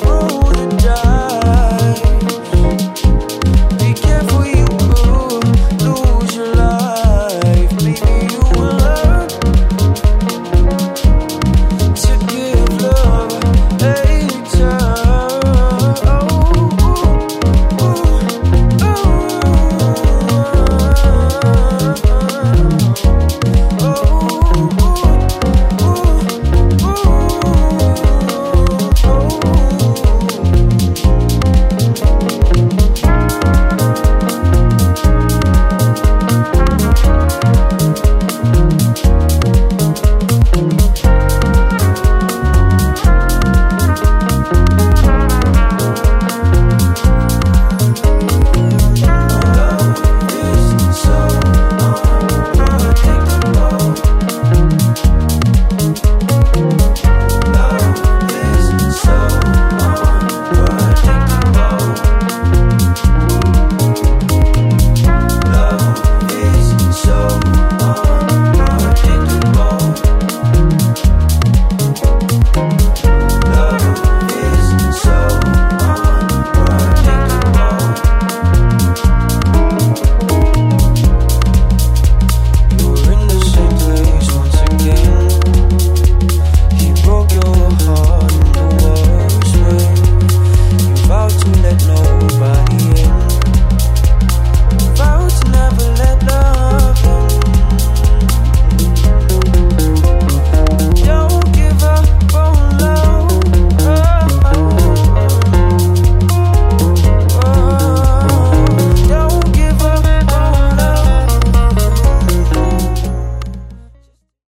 Oh.